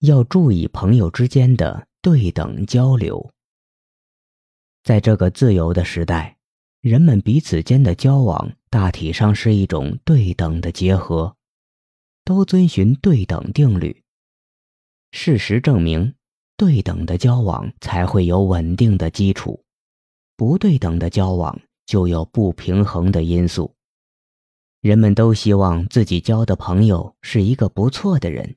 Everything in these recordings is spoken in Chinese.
要注意朋友之间的对等交流。在这个自由的时代，人们彼此间的交往大体上是一种对等的结合，都遵循对等定律。事实证明，对等的交往才会有稳定的基础，不对等的交往就有不平衡的因素。人们都希望自己交的朋友是一个不错的人，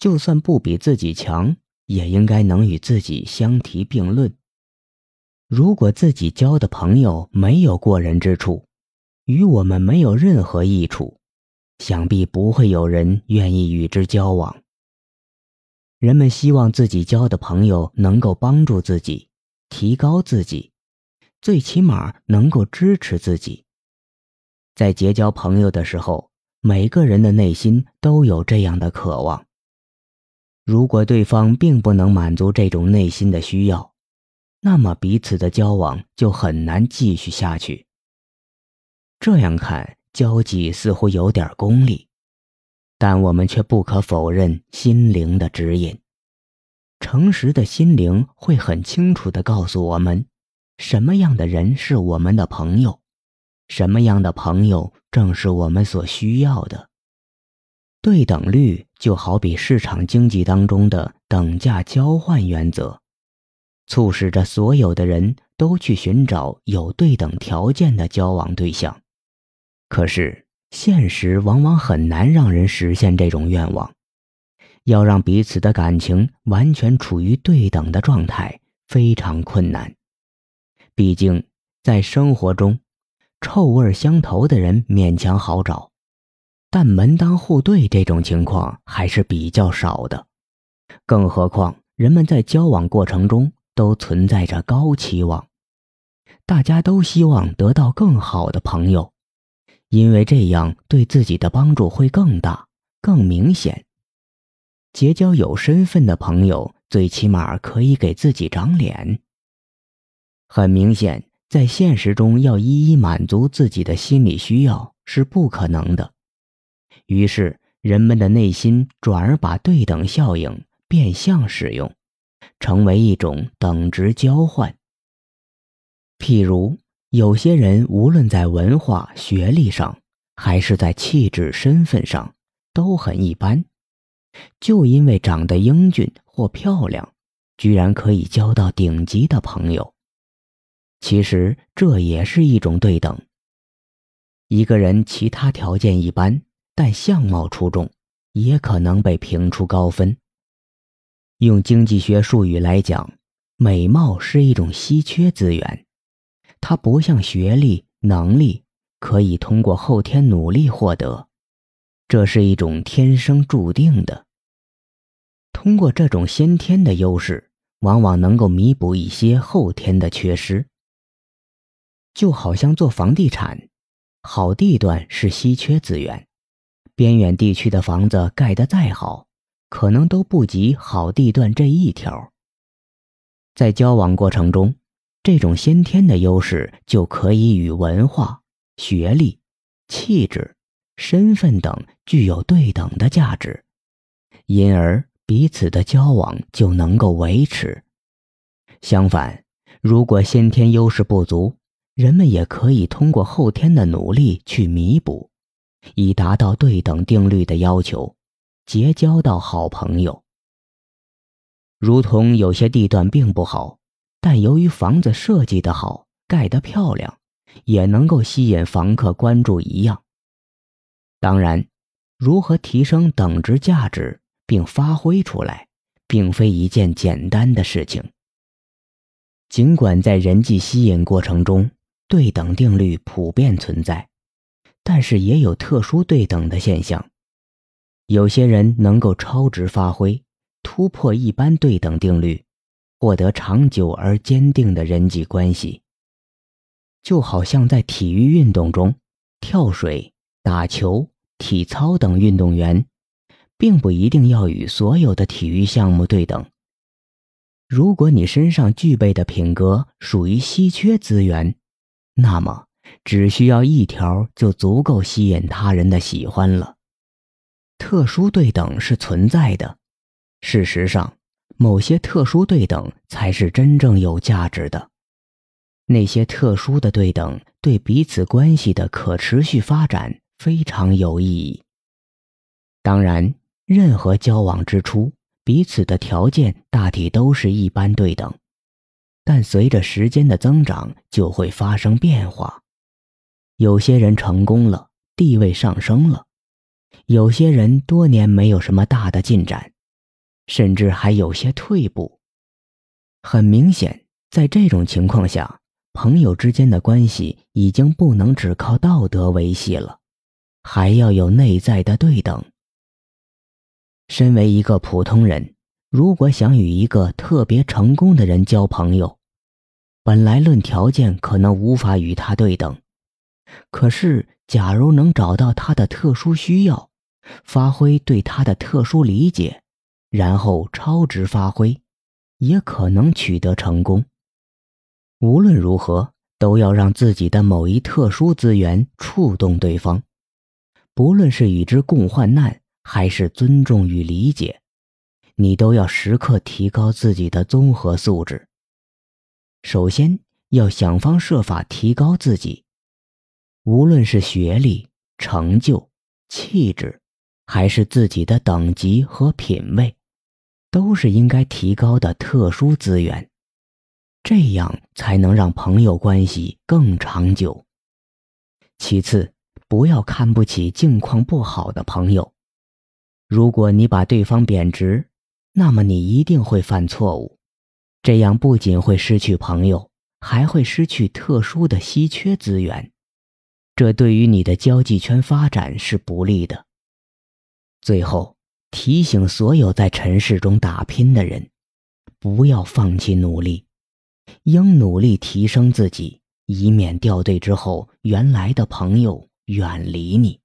就算不比自己强，也应该能与自己相提并论。如果自己交的朋友没有过人之处，与我们没有任何益处，想必不会有人愿意与之交往。人们希望自己交的朋友能够帮助自己，提高自己，最起码能够支持自己。在结交朋友的时候，每个人的内心都有这样的渴望。如果对方并不能满足这种内心的需要，那么彼此的交往就很难继续下去。这样看，交际似乎有点功利，但我们却不可否认心灵的指引。诚实的心灵会很清楚地告诉我们，什么样的人是我们的朋友。什么样的朋友正是我们所需要的？对等率就好比市场经济当中的等价交换原则，促使着所有的人都去寻找有对等条件的交往对象。可是现实往往很难让人实现这种愿望。要让彼此的感情完全处于对等的状态，非常困难。毕竟在生活中。臭味相投的人勉强好找，但门当户对这种情况还是比较少的。更何况，人们在交往过程中都存在着高期望，大家都希望得到更好的朋友，因为这样对自己的帮助会更大、更明显。结交有身份的朋友，最起码可以给自己长脸。很明显。在现实中，要一一满足自己的心理需要是不可能的。于是，人们的内心转而把对等效应变相使用，成为一种等值交换。譬如，有些人无论在文化、学历上，还是在气质、身份上，都很一般，就因为长得英俊或漂亮，居然可以交到顶级的朋友。其实这也是一种对等。一个人其他条件一般，但相貌出众，也可能被评出高分。用经济学术语来讲，美貌是一种稀缺资源，它不像学历、能力可以通过后天努力获得，这是一种天生注定的。通过这种先天的优势，往往能够弥补一些后天的缺失。就好像做房地产，好地段是稀缺资源，边远地区的房子盖得再好，可能都不及好地段这一条。在交往过程中，这种先天的优势就可以与文化、学历、气质、身份等具有对等的价值，因而彼此的交往就能够维持。相反，如果先天优势不足，人们也可以通过后天的努力去弥补，以达到对等定律的要求，结交到好朋友。如同有些地段并不好，但由于房子设计的好，盖得漂亮，也能够吸引房客关注一样。当然，如何提升等值价值并发挥出来，并非一件简单的事情。尽管在人际吸引过程中，对等定律普遍存在，但是也有特殊对等的现象。有些人能够超值发挥，突破一般对等定律，获得长久而坚定的人际关系。就好像在体育运动中，跳水、打球、体操等运动员，并不一定要与所有的体育项目对等。如果你身上具备的品格属于稀缺资源，那么，只需要一条就足够吸引他人的喜欢了。特殊对等是存在的，事实上，某些特殊对等才是真正有价值的。那些特殊的对等对彼此关系的可持续发展非常有意义。当然，任何交往之初，彼此的条件大体都是一般对等，但随着时间的增长，就会发生变化。有些人成功了，地位上升了；有些人多年没有什么大的进展，甚至还有些退步。很明显，在这种情况下，朋友之间的关系已经不能只靠道德维系了，还要有内在的对等。身为一个普通人，如果想与一个特别成功的人交朋友，本来论条件可能无法与他对等，可是假如能找到他的特殊需要，发挥对他的特殊理解，然后超值发挥，也可能取得成功。无论如何，都要让自己的某一特殊资源触动对方，不论是与之共患难，还是尊重与理解，你都要时刻提高自己的综合素质。首先要想方设法提高自己，无论是学历、成就、气质，还是自己的等级和品位，都是应该提高的特殊资源。这样才能让朋友关系更长久。其次，不要看不起境况不好的朋友。如果你把对方贬值，那么你一定会犯错误。这样不仅会失去朋友，还会失去特殊的稀缺资源，这对于你的交际圈发展是不利的。最后，提醒所有在尘世中打拼的人，不要放弃努力。应努力提升自己，以免掉队之后，原来的朋友远离你。